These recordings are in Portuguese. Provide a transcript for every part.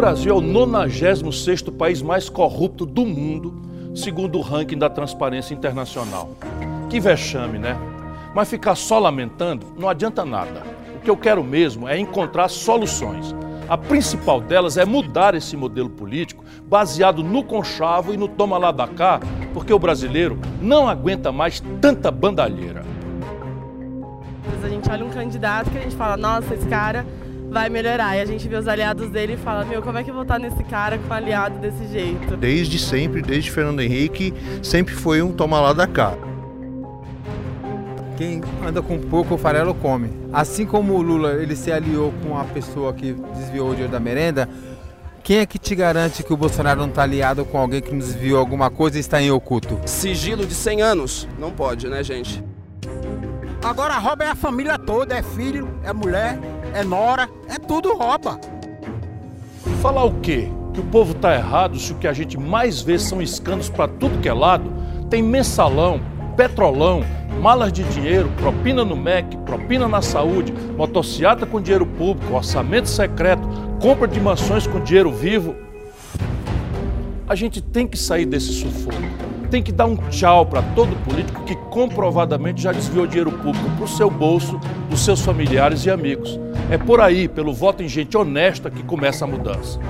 Brasil é o 96º país mais corrupto do mundo, segundo o ranking da Transparência Internacional. Que vexame, né? Mas ficar só lamentando não adianta nada. O que eu quero mesmo é encontrar soluções. A principal delas é mudar esse modelo político baseado no conchavo e no toma lá da cá, porque o brasileiro não aguenta mais tanta bandalheira. A gente olha um candidato que a gente fala, nossa, esse cara vai melhorar. E a gente vê os aliados dele e fala, meu, como é que eu vou estar nesse cara com um aliado desse jeito? Desde sempre, desde Fernando Henrique, sempre foi um toma lá da cá. Quem anda com pouco, o farelo come. Assim como o Lula ele se aliou com a pessoa que desviou o dinheiro da merenda, quem é que te garante que o Bolsonaro não está aliado com alguém que desviou alguma coisa e está em oculto? Sigilo de 100 anos. Não pode, né, gente? Agora rouba é a família toda, é filho, é mulher, é nora, é tudo rouba. Falar o quê? Que o povo tá errado se o que a gente mais vê são escândalos para tudo que é lado? Tem mensalão, petrolão, malas de dinheiro, propina no MEC, propina na saúde, motociata com dinheiro público, orçamento secreto, compra de mansões com dinheiro vivo. A gente tem que sair desse sufoco. Tem que dar um tchau para todo político que comprovadamente já desviou dinheiro público para o seu bolso, dos seus familiares e amigos. É por aí, pelo voto em gente honesta, que começa a mudança.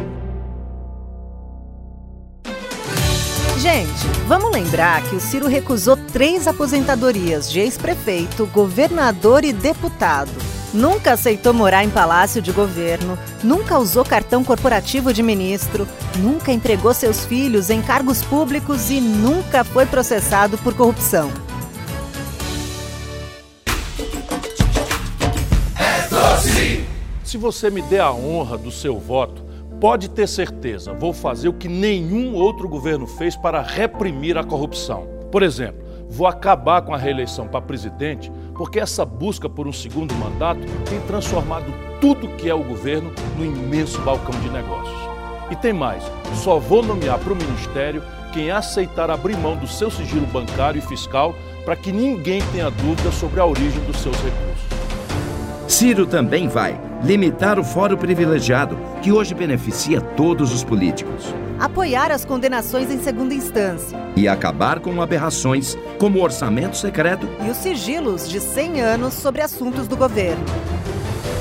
Gente, vamos lembrar que o Ciro recusou três aposentadorias de ex-prefeito, governador e deputado. Nunca aceitou morar em palácio de governo, nunca usou cartão corporativo de ministro, nunca empregou seus filhos em cargos públicos e nunca foi processado por corrupção. Se você me der a honra do seu voto, pode ter certeza, vou fazer o que nenhum outro governo fez para reprimir a corrupção. Por exemplo, vou acabar com a reeleição para presidente, porque essa busca por um segundo mandato tem transformado tudo que é o governo no imenso balcão de negócios. E tem mais, só vou nomear para o ministério quem aceitar abrir mão do seu sigilo bancário e fiscal para que ninguém tenha dúvida sobre a origem dos seus recursos. Ciro também vai limitar o fórum privilegiado, que hoje beneficia todos os políticos. Apoiar as condenações em segunda instância. E acabar com aberrações como o orçamento secreto e os sigilos de 100 anos sobre assuntos do governo.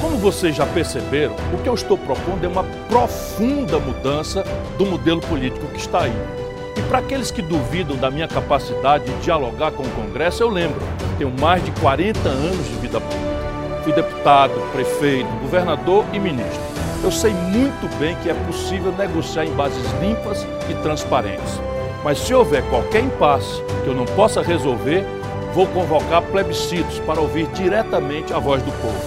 Como vocês já perceberam, o que eu estou propondo é uma profunda mudança do modelo político que está aí. E para aqueles que duvidam da minha capacidade de dialogar com o Congresso, eu lembro, tenho mais de 40 anos de vida pública. Fui deputado, prefeito, governador e ministro. Eu sei muito bem que é possível negociar em bases limpas e transparentes. Mas se houver qualquer impasse que eu não possa resolver, vou convocar plebiscitos para ouvir diretamente a voz do povo.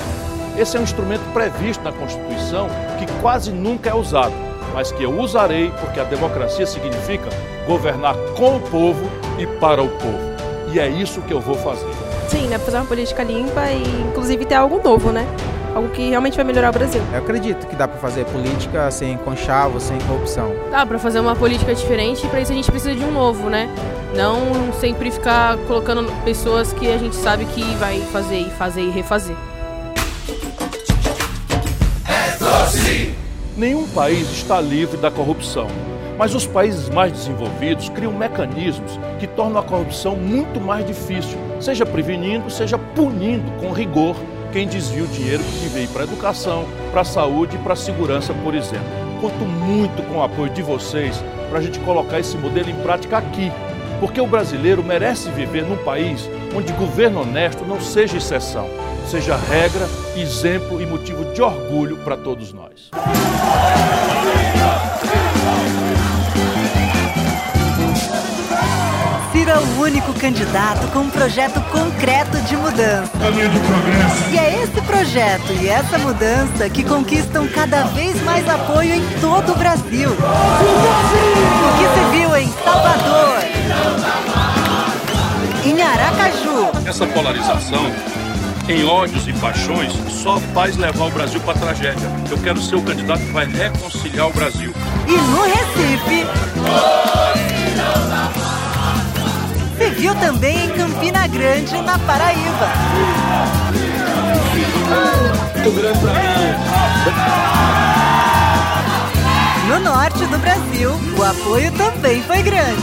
Esse é um instrumento previsto na Constituição que quase nunca é usado, mas que eu usarei porque a democracia significa governar com o povo e para o povo. E é isso que eu vou fazer. Sim, né? Fazer uma política limpa e, inclusive, ter algo novo, né? Algo que realmente vai melhorar o Brasil. Eu acredito que dá para fazer política sem conchavo, sem corrupção. Dá para fazer uma política diferente e para isso a gente precisa de um novo, né? Não sempre ficar colocando pessoas que a gente sabe que vai fazer e fazer e refazer. Nenhum país está livre da corrupção. Mas os países mais desenvolvidos criam mecanismos que tornam a corrupção muito mais difícil, seja prevenindo, seja punindo com rigor quem desvia o dinheiro que ir para a educação, para a saúde e para a segurança, por exemplo. Conto muito com o apoio de vocês para a gente colocar esse modelo em prática aqui, porque o brasileiro merece viver num país onde governo honesto não seja exceção, seja regra, exemplo e motivo de orgulho para todos nós. Único candidato com um projeto concreto de mudança. Caminho de progresso. E é esse projeto e essa mudança que conquistam cada vez mais apoio em todo o Brasil. O que se viu em Salvador, em Aracaju. Essa polarização em ódios e paixões só faz levar o Brasil para a tragédia. Eu quero ser o candidato que vai reconciliar o Brasil. E no Recife. Grande, na Paraíba. Muito grande pra mim. Brasil, o apoio também foi grande.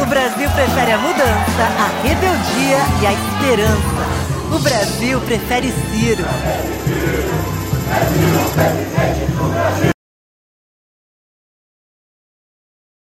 O Brasil prefere a mudança, a rebeldia e a esperança. O Brasil prefere Ciro. Brasil, presidente do Brasil.